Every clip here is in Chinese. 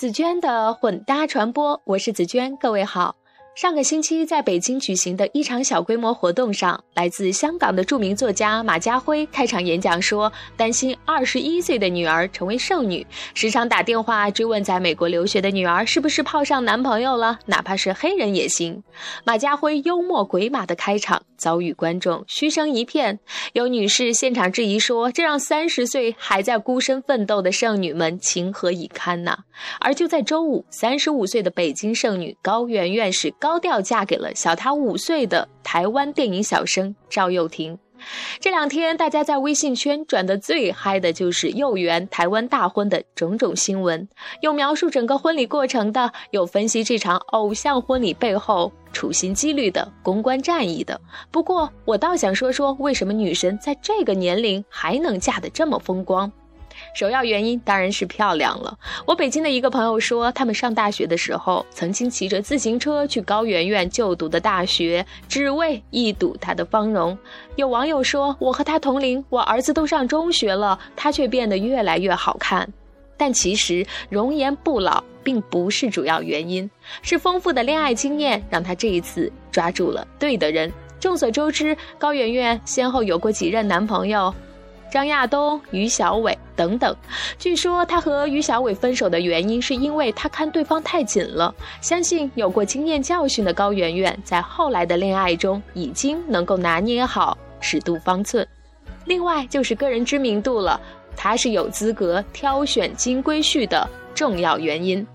紫娟的混搭传播，我是紫娟，各位好。上个星期在北京举行的一场小规模活动上，来自香港的著名作家马家辉开场演讲说，担心二十一岁的女儿成为剩女，时常打电话追问在美国留学的女儿是不是泡上男朋友了，哪怕是黑人也行。马家辉幽默鬼马的开场遭遇观众嘘声一片，有女士现场质疑说，这让三十岁还在孤身奋斗的剩女们情何以堪呐？而就在周五，三十五岁的北京剩女高圆圆是高。高调嫁给了小她五岁的台湾电影小生赵又廷。这两天，大家在微信圈转的最嗨的就是幼园台湾大婚的种种新闻，有描述整个婚礼过程的，有分析这场偶像婚礼背后处心积虑的公关战役的。不过，我倒想说说，为什么女神在这个年龄还能嫁得这么风光？首要原因当然是漂亮了。我北京的一个朋友说，他们上大学的时候，曾经骑着自行车去高圆圆就读的大学，只为一睹她的芳容。有网友说，我和她同龄，我儿子都上中学了，她却变得越来越好看。但其实容颜不老并不是主要原因，是丰富的恋爱经验让她这一次抓住了对的人。众所周知，高圆圆先后有过几任男朋友。张亚东、于小伟等等，据说他和于小伟分手的原因是因为他看对方太紧了。相信有过经验教训的高圆圆，在后来的恋爱中已经能够拿捏好尺度方寸。另外就是个人知名度了，他是有资格挑选金龟婿的重要原因。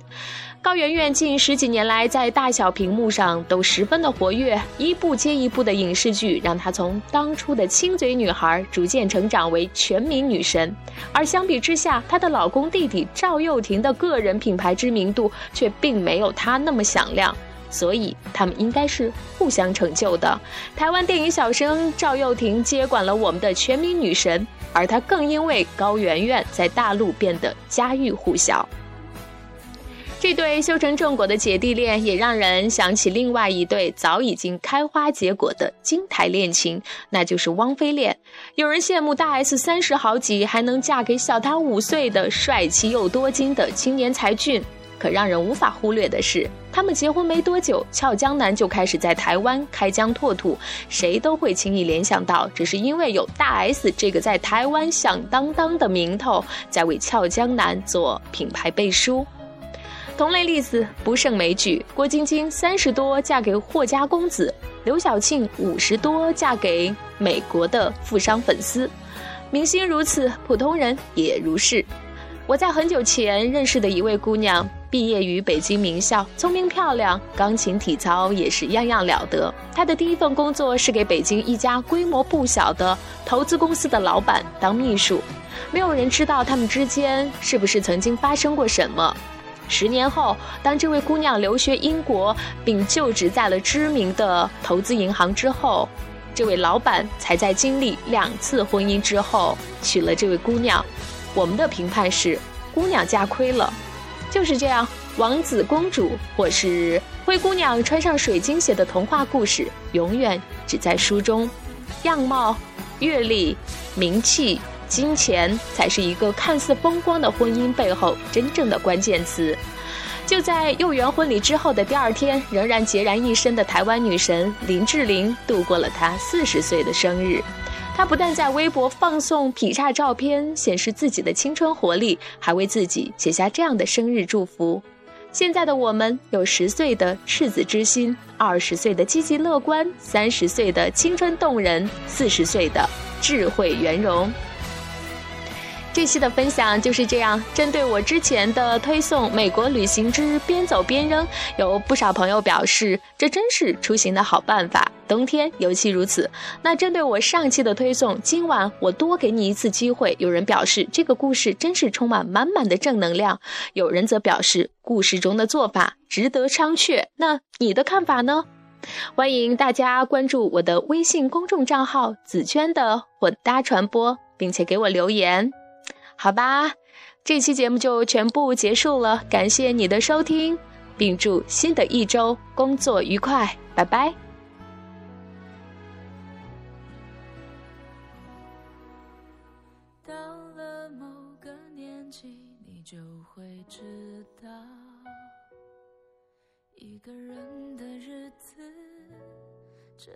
高圆圆近十几年来在大小屏幕上都十分的活跃，一部接一部的影视剧让她从当初的亲嘴女孩逐渐成长为全民女神。而相比之下，她的老公弟弟赵又廷的个人品牌知名度却并没有她那么响亮，所以他们应该是互相成就的。台湾电影小生赵又廷接管了我们的全民女神，而他更因为高圆圆在大陆变得家喻户晓。这对修成正果的姐弟恋，也让人想起另外一对早已经开花结果的金台恋情，那就是汪菲恋。有人羡慕大 S 三十好几还能嫁给小她五岁的帅气又多金的青年才俊，可让人无法忽略的是，他们结婚没多久，俏江南就开始在台湾开疆拓土，谁都会轻易联想到，只是因为有大 S 这个在台湾响当当的名头，在为俏江南做品牌背书。同类例子不胜枚举，郭晶晶三十多嫁给霍家公子，刘晓庆五十多嫁给美国的富商粉丝，明星如此，普通人也如是。我在很久前认识的一位姑娘，毕业于北京名校，聪明漂亮，钢琴体操也是样样了得。她的第一份工作是给北京一家规模不小的投资公司的老板当秘书，没有人知道他们之间是不是曾经发生过什么。十年后，当这位姑娘留学英国并就职在了知名的投资银行之后，这位老板才在经历两次婚姻之后娶了这位姑娘。我们的评判是，姑娘嫁亏了。就是这样，王子公主或是灰姑娘穿上水晶鞋的童话故事，永远只在书中。样貌、阅历、名气。金钱才是一个看似风光的婚姻背后真正的关键词。就在幼园婚礼之后的第二天，仍然孑然一身的台湾女神林志玲度过了她四十岁的生日。她不但在微博放送劈叉照片，显示自己的青春活力，还为自己写下这样的生日祝福：现在的我们有十岁的赤子之心，二十岁的积极乐观，三十岁的青春动人，四十岁的智慧圆融。这期的分享就是这样。针对我之前的推送《美国旅行之边走边扔》，有不少朋友表示，这真是出行的好办法，冬天尤其如此。那针对我上期的推送，今晚我多给你一次机会。有人表示，这个故事真是充满满满的正能量；有人则表示，故事中的做法值得商榷。那你的看法呢？欢迎大家关注我的微信公众账号“紫娟的混搭传播”，并且给我留言。好吧，这期节目就全部结束了，感谢你的收听，并祝新的一周工作愉快，拜拜。到了某个年纪，你就会知道，一个人的日子真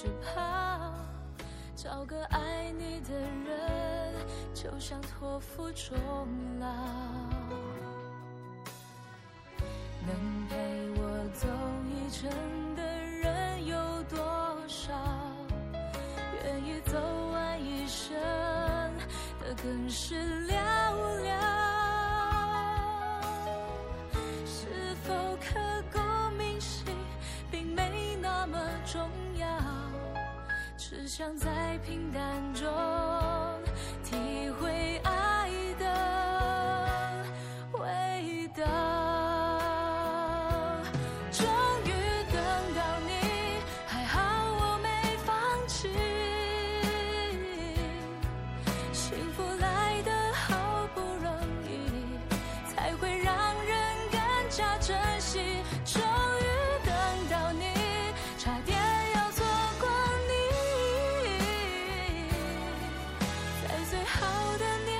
只怕，找个爱你的人，就像托付终老。能陪我走一程的人有多少？愿意走完一生的更是寥寥。是否刻骨铭心，并没那么重要只想在平淡中体会爱。最好的年。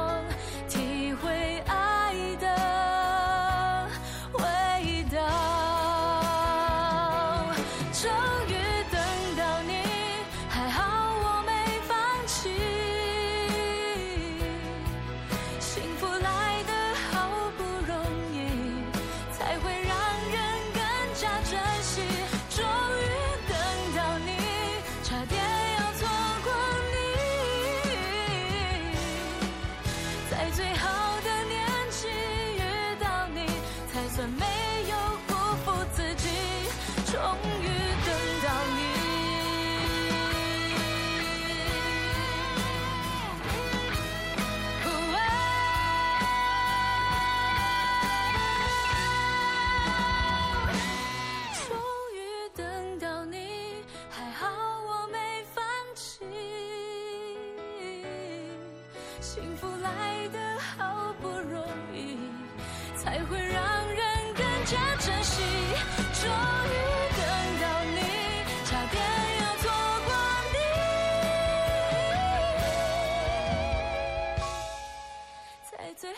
终于等到你终于等到你还好我没放弃幸福来得好不容易才会让